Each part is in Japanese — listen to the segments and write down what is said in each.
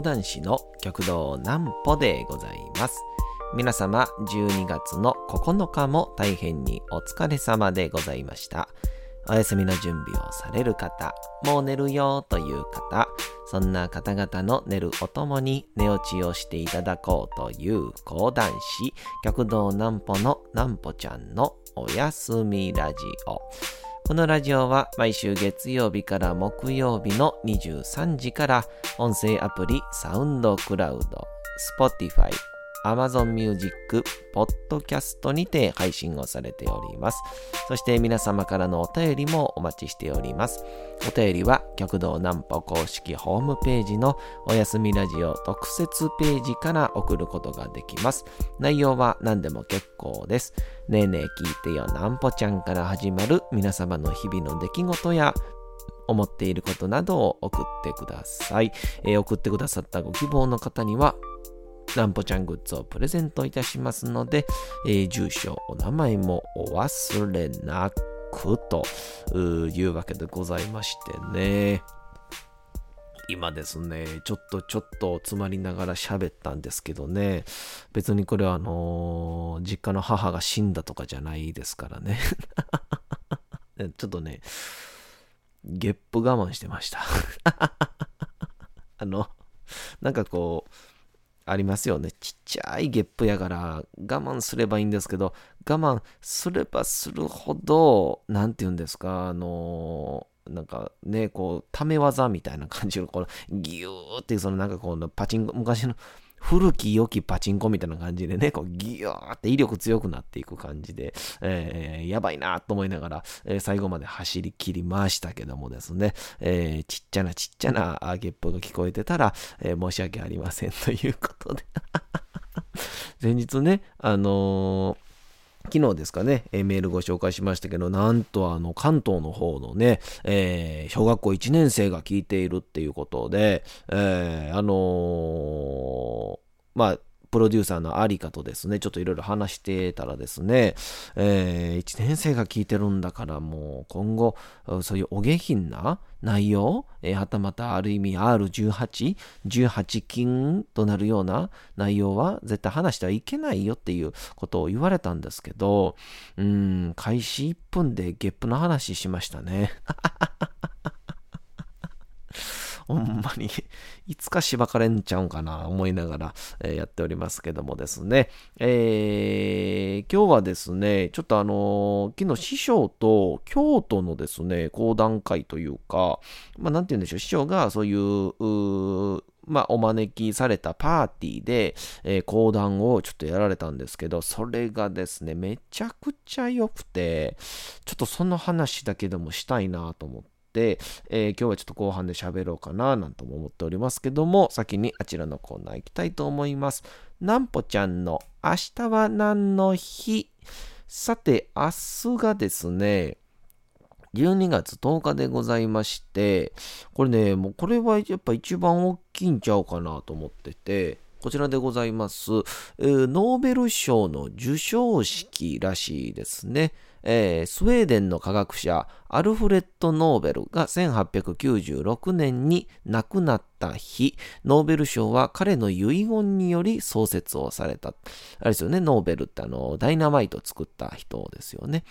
講談師の極道南歩でございます。皆様、12月の9日も大変にお疲れ様でございました。お休みの準備をされる方、もう寝るよという方、そんな方々の寝るおともに寝落ちをしていただこうという講談師、極道南歩の南歩ちゃんのおやすみラジオ。このラジオは毎週月曜日から木曜日の23時から音声アプリサウンドクラウド、Spotify、Amazon Music、Podcast にて配信をされております。そして皆様からのお便りもお待ちしております。お便りは極道南歩公式ホームページのおやすみラジオ特設ページから送ることができます。内容は何でも結構です。ねえねえ聞いてよ南歩ちゃんから始まる皆様の日々の出来事や思っていることなどを送ってください。えー送ってくださったご希望の方にはなんぽちゃんグッズをプレゼントいたしますので、えー住所、お名前もお忘れなくというわけでございましてね。今ですね、ちょっとちょっと詰まりながら喋ったんですけどね、別にこれはあのー実家の母が死んだとかじゃないですからね。ちょっとね、ゲップ我慢してました。あの、なんかこう、ありますよね。ちっちゃいゲップやから我慢すればいいんですけど、我慢すればするほど、なんて言うんですか、あのなんかね、こう、ため技みたいな感じの、この、ギューって、そのなんかこのパチンコ、昔の古き良きパチンコみたいな感じでね、こう、ギューって威力強くなっていく感じで、えーやばいなと思いながら、えー最後まで走り切りましたけどもですね、えーちっちゃなちっちゃなあゲップが聞こえてたら、えー申し訳ありませんということで。前日ね、あのー昨日ですかね、えメールご紹介しましたけど、なんとあの関東の方のね、えー小学校1年生が聞いているっていうことで、えーあのーまあ、プロデューサーのアリカとですね、ちょっといろいろ話してたらですね、え1年生が聞いてるんだからもう今後、そういうお下品な内容、えーはたまたある意味 R18、18禁となるような内容は絶対話してはいけないよっていうことを言われたんですけど、うん、開始1分でゲップの話しましたね。ほんまに、いつかしばかれんちゃうんかな、思いながら、えーやっておりますけどもですね。えー今日はですね、ちょっとあのー昨日師匠と京都のですね、講談会というか、まあ、なんて言うんでしょう、師匠がそういう、うまあ、お招きされたパーティーで、えー講談をちょっとやられたんですけど、それがですね、めちゃくちゃ良くて、ちょっとその話だけでもしたいなと思って、えー今日はちょっと後半で喋ろうかななんとも思っておりますけども、先にあちらのコーナー行きたいと思います。なんぽちゃんの明日は何の日？さて、明日がですね、12月10日でございまして、これね、もうこれはやっぱ一番大きいんちゃうかなと思ってて、こちらでございます、えーノーベル賞の授賞式らしいですね。えースウェーデンの科学者アルフレッド・ノーベルが1896年に亡くなった日、ノーベル賞は彼の遺言により創設をされた。あれですよね、ノーベルってあの、ダイナマイト作った人ですよね。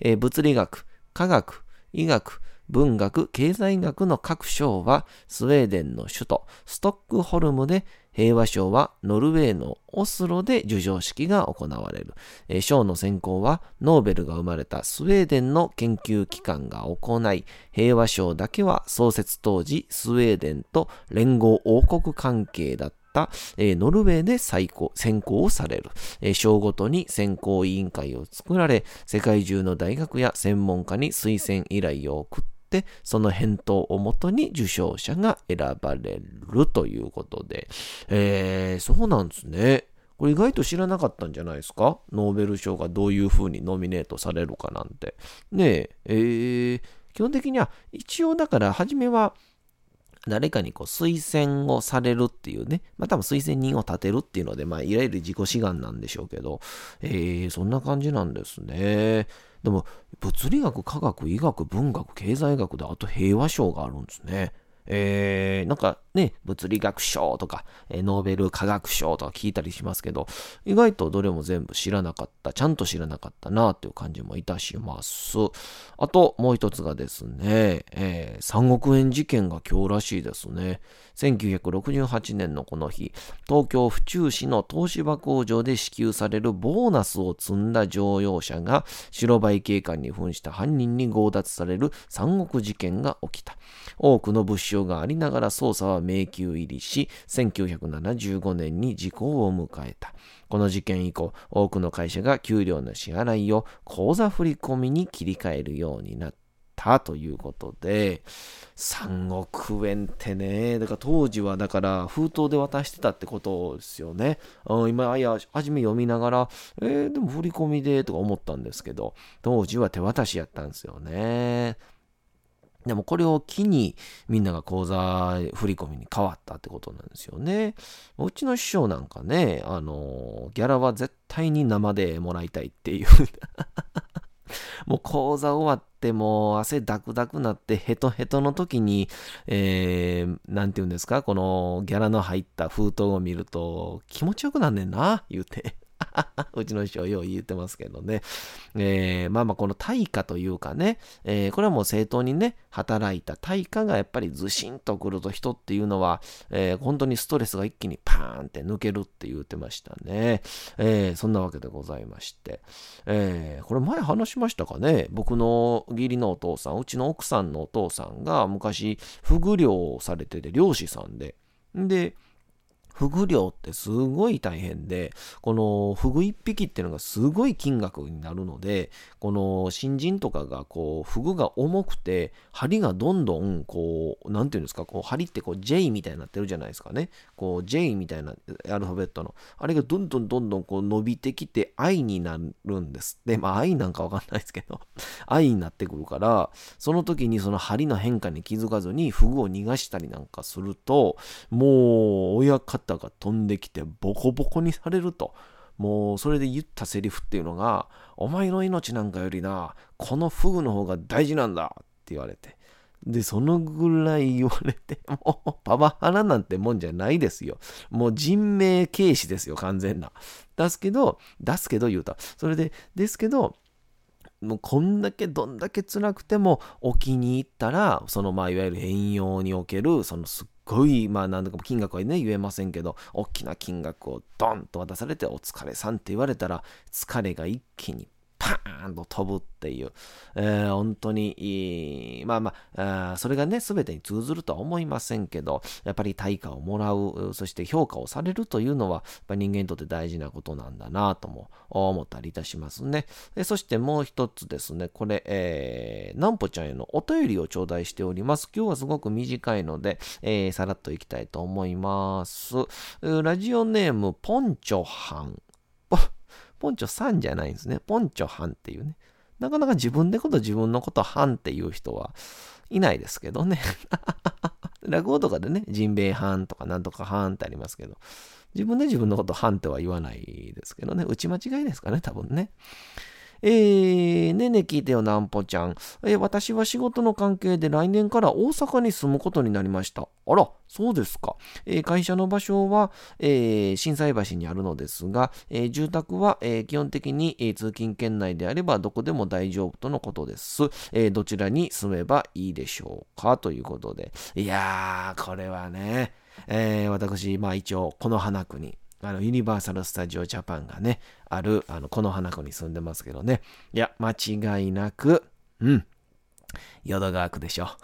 えー物理学、科学、医学、文学、経済学の各賞はスウェーデンの首都ストックホルムで平和賞はノルウェーのオスロで授賞式が行われる。えー賞の選考はノーベルが生まれたスウェーデンの研究機関が行い、平和賞だけは創設当時スウェーデンと連合王国関係だったノルウェーで最高選考をされる。えー賞ごとに選考委員会を作られ、世界中の大学や専門家に推薦依頼を送って、その返答をもとに受賞者が選ばれるということで。えー、そうなんですね。これ意外と知らなかったんじゃないですか？ノーベル賞がどういう風にノミネートされるかなんて。ねえ、えー基本的には、一応だから、初めは、誰かにこう推薦をされるっていうね、まあ多分推薦人を立てるっていうので、まあいわゆる自己志願なんでしょうけど、えー、そんな感じなんですね。でも、物理学、科学、医学、文学、経済学で、あと平和賞があるんですね。えー、なんかね、物理学賞とか、えノーベル化学賞とか聞いたりしますけど、意外とどれも全部知らなかった、ちゃんと知らなかったなっていう感じもいたします。あと、もう一つがですね、えー、3億円事件が今日らしいですね。1968年のこの日、東京府中市の東芝工場で支給されるボーナスを積んだ乗用車が白バイ警官に扮した犯人に強奪される三億事件が起きた。多くの物証がありながら捜査は迷宮入りし、1975年に時効を迎えた。この事件以降、多くの会社が給料の支払いを口座振込に切り替えるようになった。たということで、3億円ってね、だから当時はだから封筒で渡してたってことですよね。うん、今、いや、初め読みながら、えー、でも振り込みでとか思ったんですけど、当時は手渡しやったんですよね。でもこれを機にみんなが口座振り込みに変わったってことなんですよね。うちの師匠なんかね、あの、ギャラは絶対に生でもらいたいっていう もう講座終わっても汗ダクダクなってヘトヘトの時に、えー、なんて言うんですか、このギャラの入った封筒を見ると気持ちよくなんねんな、言うて。うちの師匠よう言ってますけどね。えー、まあまあこの対価というかね、えー、これはもう正当にね、働いた対価がやっぱりずしんとくると人っていうのは、えー、本当にストレスが一気にパーンって抜けるって言ってましたね。えー、そんなわけでございまして。えー、これ前話しましたかね。僕の義理のお父さん、うちの奥さんのお父さんが昔、フグ漁をされてて漁師さんで。で、フグ漁ってすごい大変で、このフグ一匹っていうのがすごい金額になるので、この新人とかがこう、フグが重くて、針がどんどんこう、なんていうんですか、こう、針ってこう J みたいになってるじゃないですかね。こう J みたいなアルファベットの。あれがどんどんどんどんこう伸びてきて I になるんです。で、まあ I なんかわかんないですけど、I になってくるから、その時にその針の変化に気づかずにフグを逃がしたりなんかすると、もう親方タが飛んできてボコボコにされると。もうそれで言ったセリフっていうのが、お前の命なんかよりな、このフグの方が大事なんだって言われて。で、そのぐらい言われて、もうパワハラなんてもんじゃないですよ。もう人命軽視ですよ、完全な。出すけど、出すけど言うた。それで、ですけど、もうこんだけどんだけ辛くても置きに行ったら、そのまあいわゆる変容における、そのすっごい、まあなんだか金額はね言えませんけど、大きな金額をドンと渡されてお疲れさんって言われたら、疲れが一気にパーンと飛ぶっていう、えー、本当に、まあまあそれがね、全てに通ずるとは思いませんけど、やっぱり対価をもらう、そして評価をされるというのは、人間にとって大事なことなんだなとも思ったりいたしますね。そしてもう一つですね、これ、えー、なんぽちゃんへのお便りを頂戴しております。今日はすごく短いので、えー、さらっといきたいと思います。ラジオネーム、ポンチョハン。ポンチョさんじゃないんですね。ポンチョハンっていうね。なかなか自分でこと自分のことハンっていう人はいないですけどね。落語とかでね、ジンベイハンとかなんとかハンってありますけど、自分で自分のことハンっては言わないですけどね。打ち間違いですかね、多分ね。えー、ねね聞いてよ、なんぽちゃん。えー、私は仕事の関係で来年から大阪に住むことになりました。あら、そうですか。えー、会社の場所は、えー、震災橋にあるのですが、えー、住宅は、え基本的に、え通勤圏内であればどこでも大丈夫とのことです。えどちらに住めばいいでしょうか？ということで。いやー、これはね、え私、まあ一応、この花区にあの、ユニバーサル・スタジオ・ジャパンがね、ある、あの、この花子に住んでますけどね。いや、間違いなく、うん、淀川区でしょ。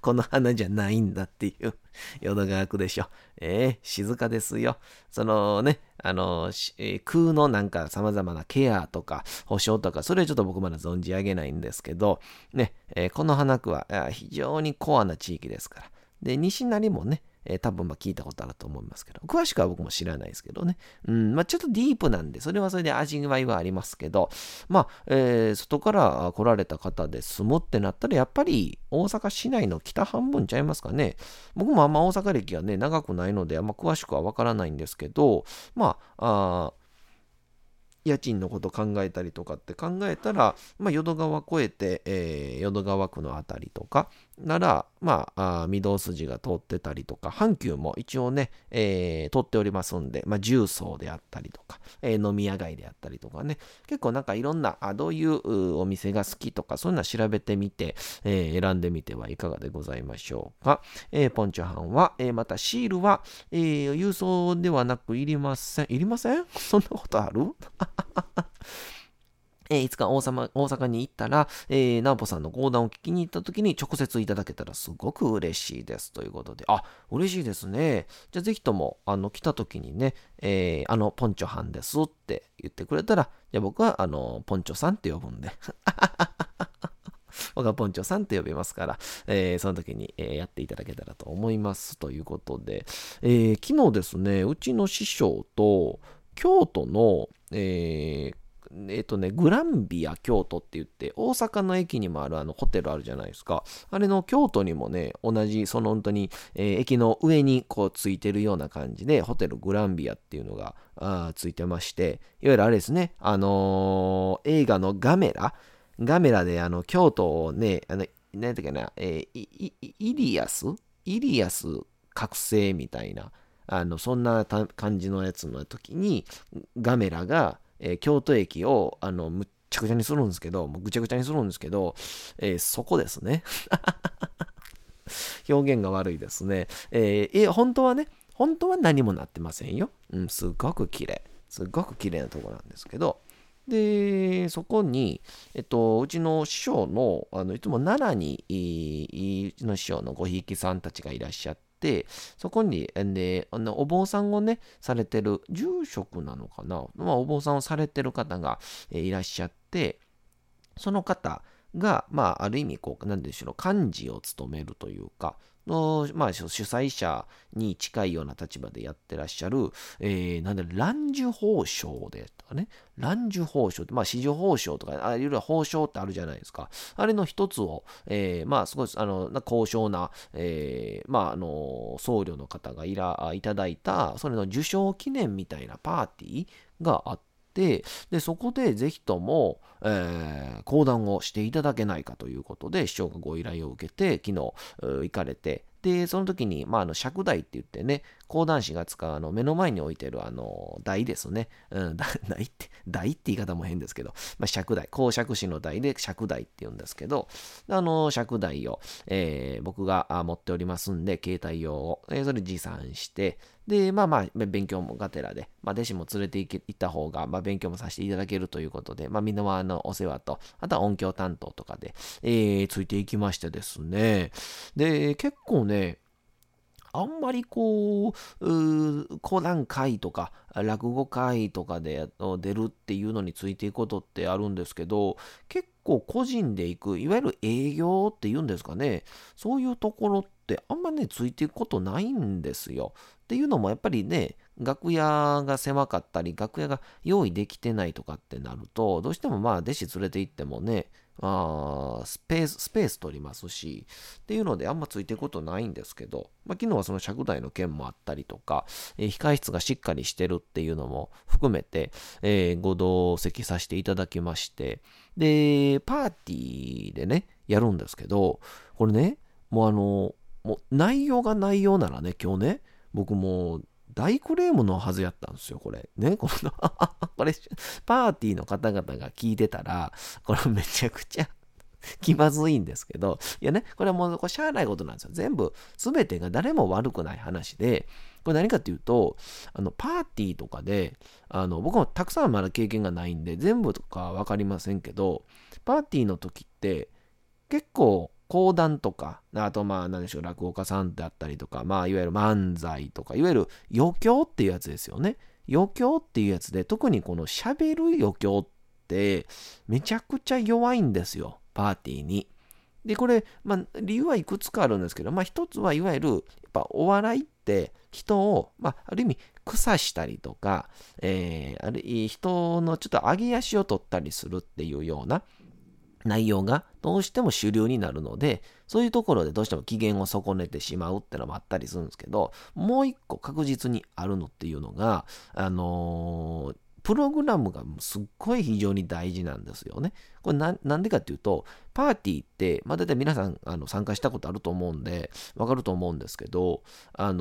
この花じゃないんだっていう淀川区でしょ。えー、静かですよ。そのね、あの、えー、空のなんか様々なケアとか保証とか、それはちょっと僕まだ存じ上げないんですけど、ね、えー、この花区は非常にコアな地域ですから。で、西成もね、えー、多分ま聞いたことあると思いますけど、詳しくは僕も知らないですけどね。うん、まあちょっとディープなんで、それはそれで味わいはありますけど、まあ、えー、外から来られた方で住むってなったら、やっぱり大阪市内の北半分ちゃいますかね。僕もあんま大阪歴がね、長くないので、あんま詳しくはわからないんですけど、まあ、あ家賃のこと考えたりとかって考えたら、まあ、淀川越えて、えー、淀川区の辺りとか、なら、まあ、御堂筋が通ってたりとか、阪急も一応ね、えー、通っておりますんで、まあ、重曹であったりとか、えー、飲み屋街であったりとかね、結構なんかいろんな、あどういうお店が好きとか、そういうのは調べてみて、えー、選んでみてはいかがでございましょうか。えー、ポンチョハンは、えー、またシールは、えー、郵送ではなくいりません。いりません？そんなことある？えー、いつか大阪大阪に行ったら、えー、ナオポさんの講談を聞きに行った時に直接いただけたらすごく嬉しいです。ということで、あ、嬉しいですね。じゃあぜひとも、あの、来た時にね、えー、あの、ポンチョハンですって言ってくれたら、じゃあ僕は、あの、ポンチョさんって呼ぶんで。僕はポンチョさんって呼びますから、えー、その時に、えー、やっていただけたらと思います。ということで、えー、昨日ですね、うちの師匠と京都の、えー、えっ、とね、グランビア京都って言って、大阪の駅にもあるあのホテルあるじゃないですか。あれの京都にもね、同じ、その本当に、えー、駅の上にこうついてるような感じで、ホテルグランビアっていうのがあついてまして、いわゆるあれですね、あのー、映画のガメラ、ガメラであの京都をね、あの、何だっけな、えー、イリアス？イリアス覚醒みたいな、あの、そんな感じのやつの時に、ガメラが、えー、京都駅を、あの、むっちゃくちゃにするんですけど、ぐちゃぐちゃにするんですけど、えー、そこですね。表現が悪いですね。えー、本当はね、本当は何もなってませんよ。うん、すごく綺麗。すごく綺麗なとこなんですけど、で、そこに、えっと、うちの師匠の、あのいつも奈良に、うちの師匠のごひいきさんたちがいらっしゃって、そこに、ね、あのお坊さんをね、されてる、住職なのかな、まあ、お坊さんをされてる方が、えいらっしゃって、その方が、まあ、ある意味、こう、なんでしょう、幹事を務めるというか、の、まあ、主催者に近いような立場でやってらっしゃる、えー、なんで、乱樹法賞でとかね、乱樹法賞って、まあ、市場法賞とか、あいろいろ法賞ってあるじゃないですか。あれの一つを、えー、まあ、すごい、あの、高尚な、えー、まあ、あの、僧侶の方がいら、いただいた、それの受賞記念みたいなパーティーがあって、で、そこでぜひとも、えー、講談をしていただけないかということで、市長がご依頼を受けて、昨日行かれて、で、その時に、まあ、あの、尺台って言ってね、講談師が使う、あの、目の前に置いてる、あの、台ですね。うん、台って、台って言い方も変ですけど、まあ、尺台、公尺子の台で尺台って言うんですけど、あの、尺台を、えー、僕が持っておりますんで、携帯用を、えー、それ持参して、で、まあまあ、勉強もがてらで、まあ、弟子も連れて行った方が、まあ、勉強もさせていただけるということで、まあ、みんなは、あの、お世話と、あとは音響担当とかで、えー、ついていきましてですね。で、結構ね、あんまりこう、う講談会とか、落語会とかで出るっていうのについていくことってあるんですけど、結構個人で行く、いわゆる営業っていうんですかね、そういうところってあんまね、ついていくことないんですよ。っていうのもやっぱりね、楽屋が狭かったり、楽屋が用意できてないとかってなると、どうしてもまあ弟子連れて行ってもね、あスペース、スペース取りますし、っていうのであんまついていくことないんですけど、まあ、昨日はその尺台の件もあったりとか、えー、控室がしっかりしてるっていうのも含めて、えー、ご同席させていただきまして、で、パーティーでね、やるんですけど、これね、もうあの、もう内容が内容ならね、今日ね、僕も大クレームのはずやったんですよ、これ。ね、この これ、パーティーの方々が聞いてたら、これめちゃくちゃ 気まずいんですけど、いやね、これはもうこれしゃあないことなんですよ。全部、すべてが誰も悪くない話で、これ何かっていうと、あの、パーティーとかで、あの、僕もたくさんまだ経験がないんで、全部とかわかりませんけど、パーティーの時って、結構、講談とか、あとまあ何でしょう、落語家さんであったりとか、まあいわゆる漫才とか、いわゆる余興っていうやつですよね。余興っていうやつで、特にこの喋る余興ってめちゃくちゃ弱いんですよ、パーティーに。で、これ、まあ理由はいくつかあるんですけど、まあ一つはいわゆる、やっぱお笑いって人を、まあある意味、草したりとか、えー、ある人のちょっと上げ足を取ったりするっていうような、内容がどうしても主流になるので、そういうところでどうしても機嫌を損ねてしまうってのもあったりするんですけど、もう一個確実にあるのっていうのが、あのー、プログラムがすっごい非常に大事なんですよね。これなんでかっていうと、パーティーって、まあ大体皆さんあの参加したことあると思うんで、わかると思うんですけど、あの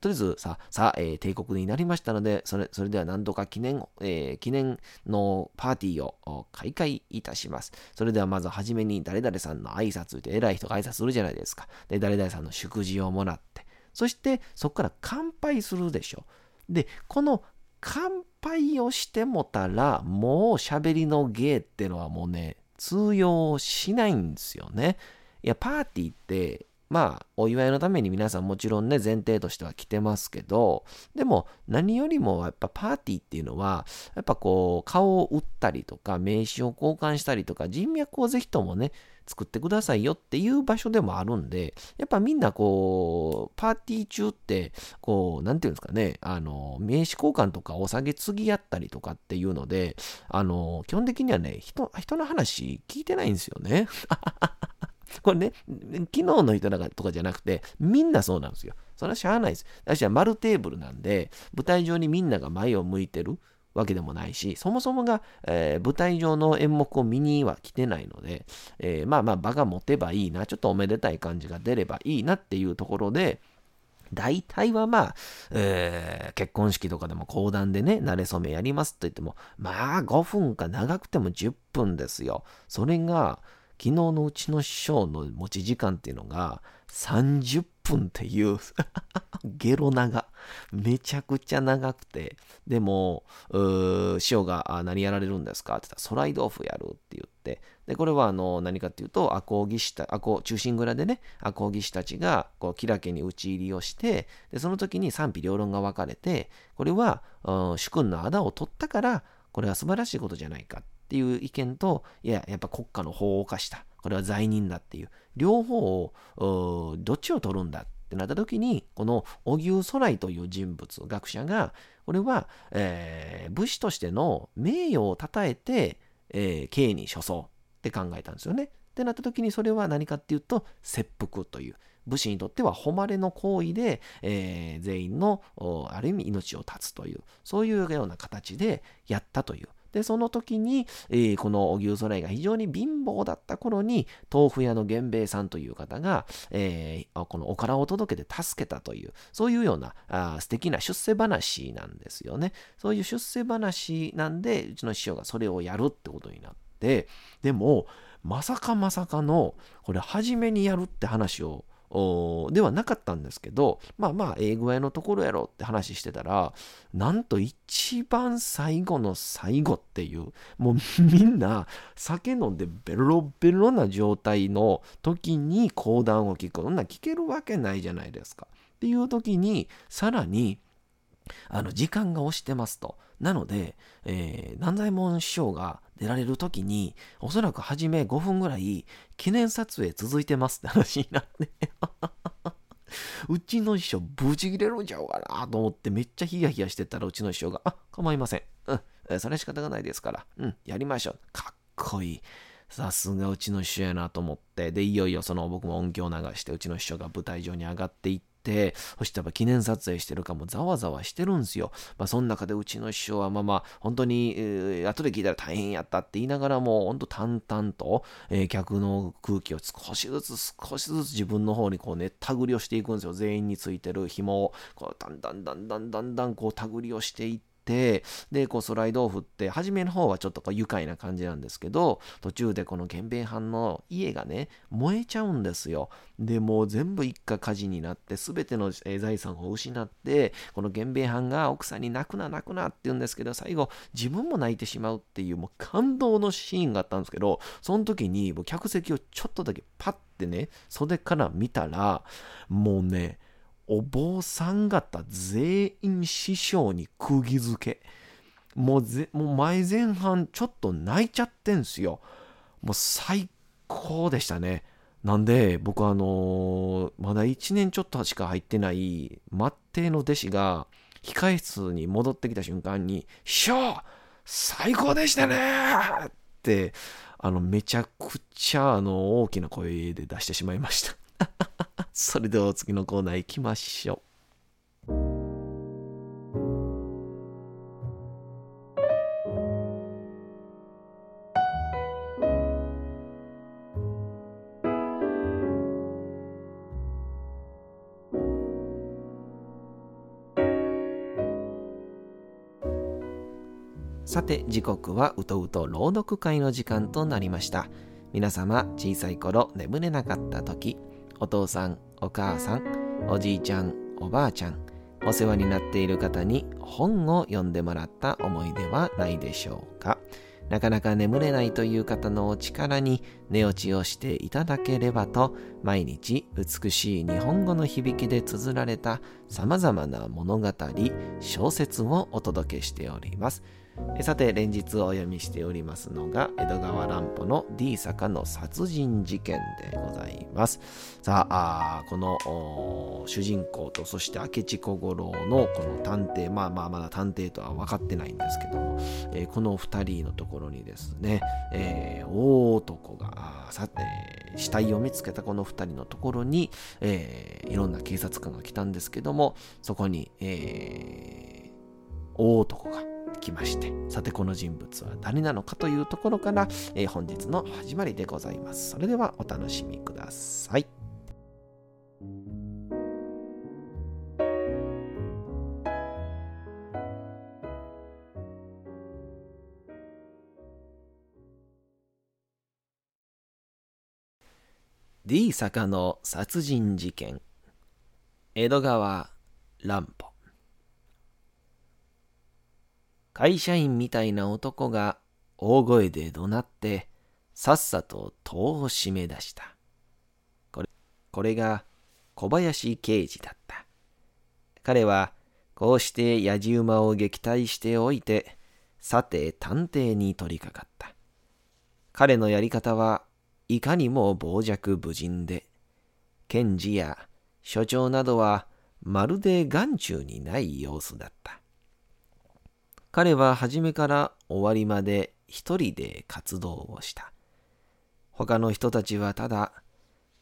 とりあえずさ、さ、えー、帝国になりましたので、それそれでは何度か記念、えー、記念のパーティーを開会いたします。それではまずはじめに誰々さんの挨拶って偉い人が挨拶するじゃないですか。で、誰々さんの祝辞をもらって、そしてそこから乾杯するでしょ。で、この乾杯をしてもたら、もう喋りの芸ってのはもうね、通用しないんですよね。いや、パーティーって、まあ、お祝いのために皆さんもちろんね、前提としては来てますけど、でも何よりもやっぱパーティーっていうのは、やっぱこう、顔を打ったりとか、名刺を交換したりとか、人脈をぜひともね、作ってくださいよっていう場所でもあるんで、やっぱみんなこう、パーティー中って、こう、なんていうんですかね、あの、名刺交換とかお下げ継ぎ合ったりとかっていうので、あの、基本的にはね、人、人の話聞いてないんですよね。これね、昨日の人とかじゃなくて、みんなそうなんですよ。それはしゃあないです。私は丸テーブルなんで、舞台上にみんなが前を向いてる。わけでもないし、そもそもが、えー、舞台上の演目を見には来てないので、えー、まあまあ場が持てばいいな、ちょっとおめでたい感じが出ればいいなっていうところで、大体はまあ、えー、結婚式とかでも講談でね、慣れ初めやりますと言っても、まあ5分か長くても10分ですよ。それが、昨日のうちの師匠の持ち時間っていうのが30分っていう ゲロ長。めちゃくちゃ長くて、でも、師匠が何やられるんですか？って言ったら、ソライドオフやるって言って、で、これはあの何かっていうと、赤穂義士た、赤穂、中心蔵でね、赤穂義士たちが、こう、キラ家に討ち入りをして、で、その時に賛否両論が分かれて、これは、主君の仇を取ったから、これは素晴らしいことじゃないかっていう意見と、いや、やっぱ国家の法を犯した。これは罪人だっていう、両方を、どっちを取るんだってなった時に、この荻生空という人物、学者が、これは、えー、武士としての名誉をたたえて、えー、刑に処そうって考えたんですよね。ってなった時にそれは何かっていうと切腹という。武士にとっては誉れの行為で、えー、全員のある意味命を絶つという。そういうような形でやったという。で、その時に、えー、この荻生空が非常に貧乏だった頃に、豆腐屋の源兵衛さんという方が、えー、このおからを届けて助けたという、そういうようなあ素敵な出世話なんですよね。そういう出世話なんで、うちの師匠がそれをやるってことになって、でも、まさかまさかの、これ初めにやるって話をではなかったんですけど、まあまあ、ええ具合のところやろって話してたら、なんと一番最後の最後っていう、もうみんな酒飲んでベロベロな状態の時に講談を聞く。そんな聞けるわけないじゃないですか。っていう時に、さらに、あの、時間が押してますと。なので、えー、南左衛門師匠が出られる時に、おそらく初め5分ぐらい記念撮影続いてますって話になって うちの師匠ブチ切れるんちゃうかなと思ってめっちゃヒヤヒヤしてたらうちの師匠が、あ、構いません。うん、それ仕方がないですから。うん、やりましょう。かっこいい。さすがうちの師匠やなと思って、で、いよいよその僕も音響を流して、うちの師匠が舞台上に上がっていって、そしたら記念撮影してるかもざわざわしてるんですよ。まあ、その中でうちの師匠はまあまあ、本当に、えー、後で聞いたら大変やったって言いながらも、本当淡々と、えー、客の空気を少しずつ少しずつ自分の方にこうね、手繰りをしていくんですよ。全員についてる紐を、こう、だんだんだんだんだんだんこう手繰りをしていって、て、で、こうスライドオフって、初めの方はちょっとこう愉快な感じなんですけど、途中でこの源兵衛藩の家がね、燃えちゃうんですよ。で、もう全部一家火事になって、すべての財産を失って、この源兵衛藩が奥さんに泣くな泣くなって言うんですけど、最後、自分も泣いてしまうっていう、もう感動のシーンがあったんですけど、その時に、もう客席をちょっとだけパッてね、袖から見たら、もうね、お坊さん方全員師匠に釘付け。もうぜもう前前半ちょっと泣いちゃってんすよ。もう最高でしたね。なんで僕あのー、まだ1年ちょっとしか入ってない末帝の弟子が控室に戻ってきた瞬間に「師匠最高でしたね!」ってあのめちゃくちゃあの大きな声で出してしまいました それでは次のコーナー行きましょう。さて時刻はうとうと朗読会の時間となりました皆様小さい頃眠れなかった時お父さんお母さんおじいちゃんおばあちゃんお世話になっている方に本を読んでもらった思い出はないでしょうか？なかなか眠れないという方のお力に寝落ちをしていただければと毎日美しい日本語の響きで綴られた様々な物語小説をお届けしております。さて、連日お読みしておりますのが、江戸川乱歩の D 坂の殺人事件でございます。さあ、この主人公と、そして明智小五郎のこの探偵、まあまあまだ探偵とは分かってないんですけども、えー、この二人のところにですね、えー、大男が、さえー、死体を見つけたこの二人のところに、えー、いろんな警察官が来たんですけども、そこに、えー、大男が、きまして、さてこの人物は誰なのかというところから、えー、本日の始まりでございます。それではお楽しみください。D 坂の殺人事件江戸川乱歩会社員みたいな男が大声で怒鳴って、さっさと戸を閉め出した。これ、これが小林刑事だった。彼はこうして野じ馬を撃退しておいて、さて探偵に取り掛かった。彼のやり方はいかにも傍若無人で、検事や所長などはまるで眼中にない様子だった。彼は初めから終わりまで一人で活動をした。他の人たちはただ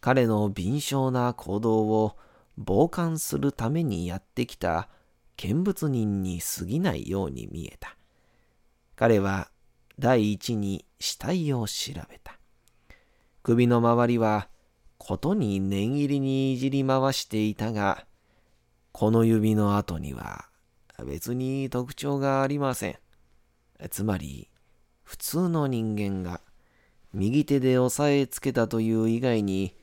彼の敏捷な行動を傍観するためにやってきた見物人に過ぎないように見えた。彼は第一に死体を調べた。首の周りはことに念入りにいじり回していたが、この指の後には別に特徴がありません。つまり、普通の人間が右手で押さえつけたという以外に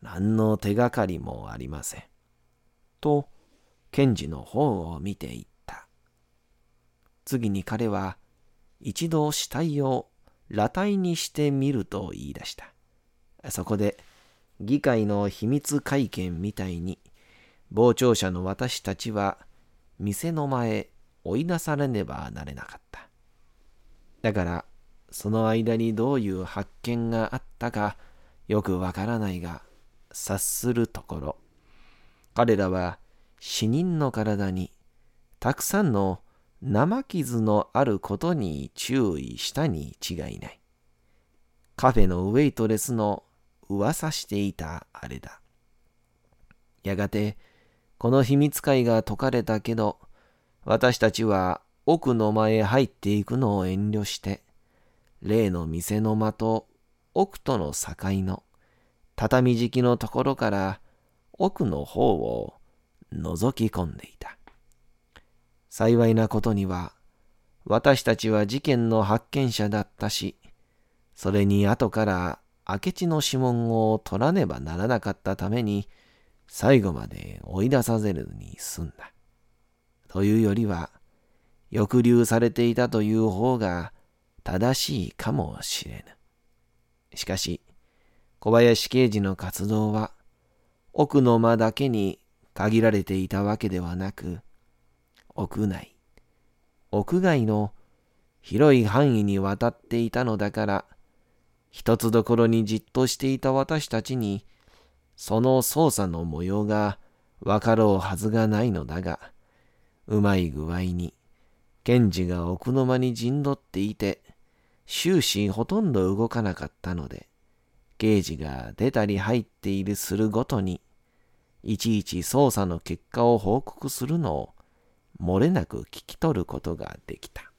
何の手がかりもありません。と、検事の方を見ていった。次に彼は一度死体を裸体にしてみると言い出した。そこで議会の秘密会見みたいに傍聴者の私たちは店の前追い出されねばなれなかった。だから、その間にどういう発見があったかよくわからないが、察するところ、彼らは死人の体にたくさんの生傷のあることに注意したに違いない。カフェのウェイトレスの噂していたあれだ。やがて、この秘密会が解かれたけど、私たちは奥の間へ入っていくのを遠慮して、例の店の間と奥との境の畳敷きのところから奥の方を覗き込んでいた。幸いなことには、私たちは事件の発見者だったし、それに後から明智の指紋を取らねばならなかったために、最後まで追い出させるに済んだ。というよりは、抑留されていたという方が正しいかもしれぬ。しかし、小林刑事の活動は、奥の間だけに限られていたわけではなく、屋内、屋外の広い範囲にわたっていたのだから、一つどころにじっとしていた私たちにその操作の模様がわかろうはずがないのだが、うまい具合に、検事が奥の間に陣取っていて、終始ほとんど動かなかったので、刑事が出たり入っているするごとに、いちいち捜査の結果を報告するのを漏れなく聞き取ることができた。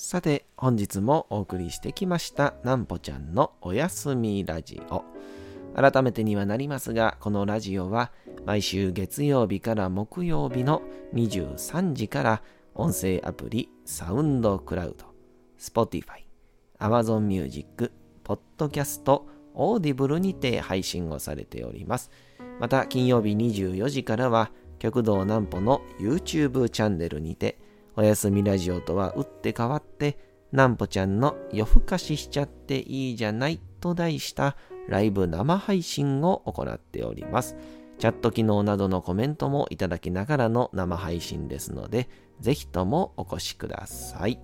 さて、本日もお送りしてきました、なんぽちゃんのおやすみラジオ。改めてにはなりますが、このラジオは毎週月曜日から木曜日の23時から音声アプリサウンドクラウド、Spotify、Amazon Music、Podcast、Audible にて配信をされております。また、金曜日24時からは、極道南歩の YouTube チャンネルにて、おやすみラジオとは打って変わって、南歩ちゃんの夜更かししちゃっていいじゃないと題したライブ生配信を行っております。チャット機能などのコメントもいただきながらの生配信ですので、ぜひともお越しください。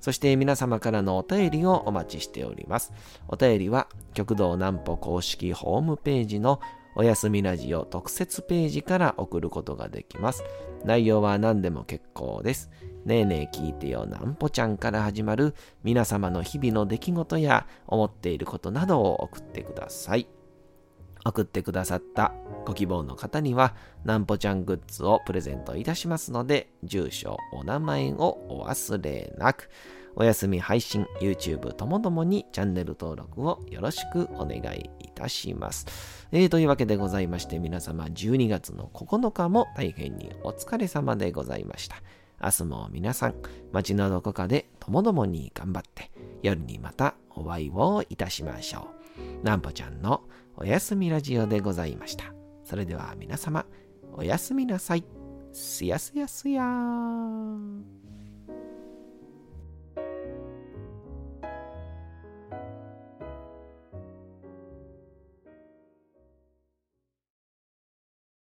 そして皆様からのお便りをお待ちしております。お便りは、極道南歩公式ホームページのおやすみラジオ特設ページから送ることができます。内容は何でも結構です。ねえねえ聞いてよなんぽちゃんから始まる皆様の日々の出来事や思っていることなどを送ってください。送ってくださったご希望の方にはなんぽちゃんグッズをプレゼントいたしますので住所、お名前をお忘れなく。お休み配信、YouTube ともどもにチャンネル登録をよろしくお願いいたします。えー、というわけでございまして皆様12月の9日も大変にお疲れ様でございました。明日も皆さん、街のどこかでともどもに頑張って、夜にまたお会いをいたしましょう。なんぽちゃんのおやすみラジオでございました。それでは皆様、おやすみなさい。すやすやすやー。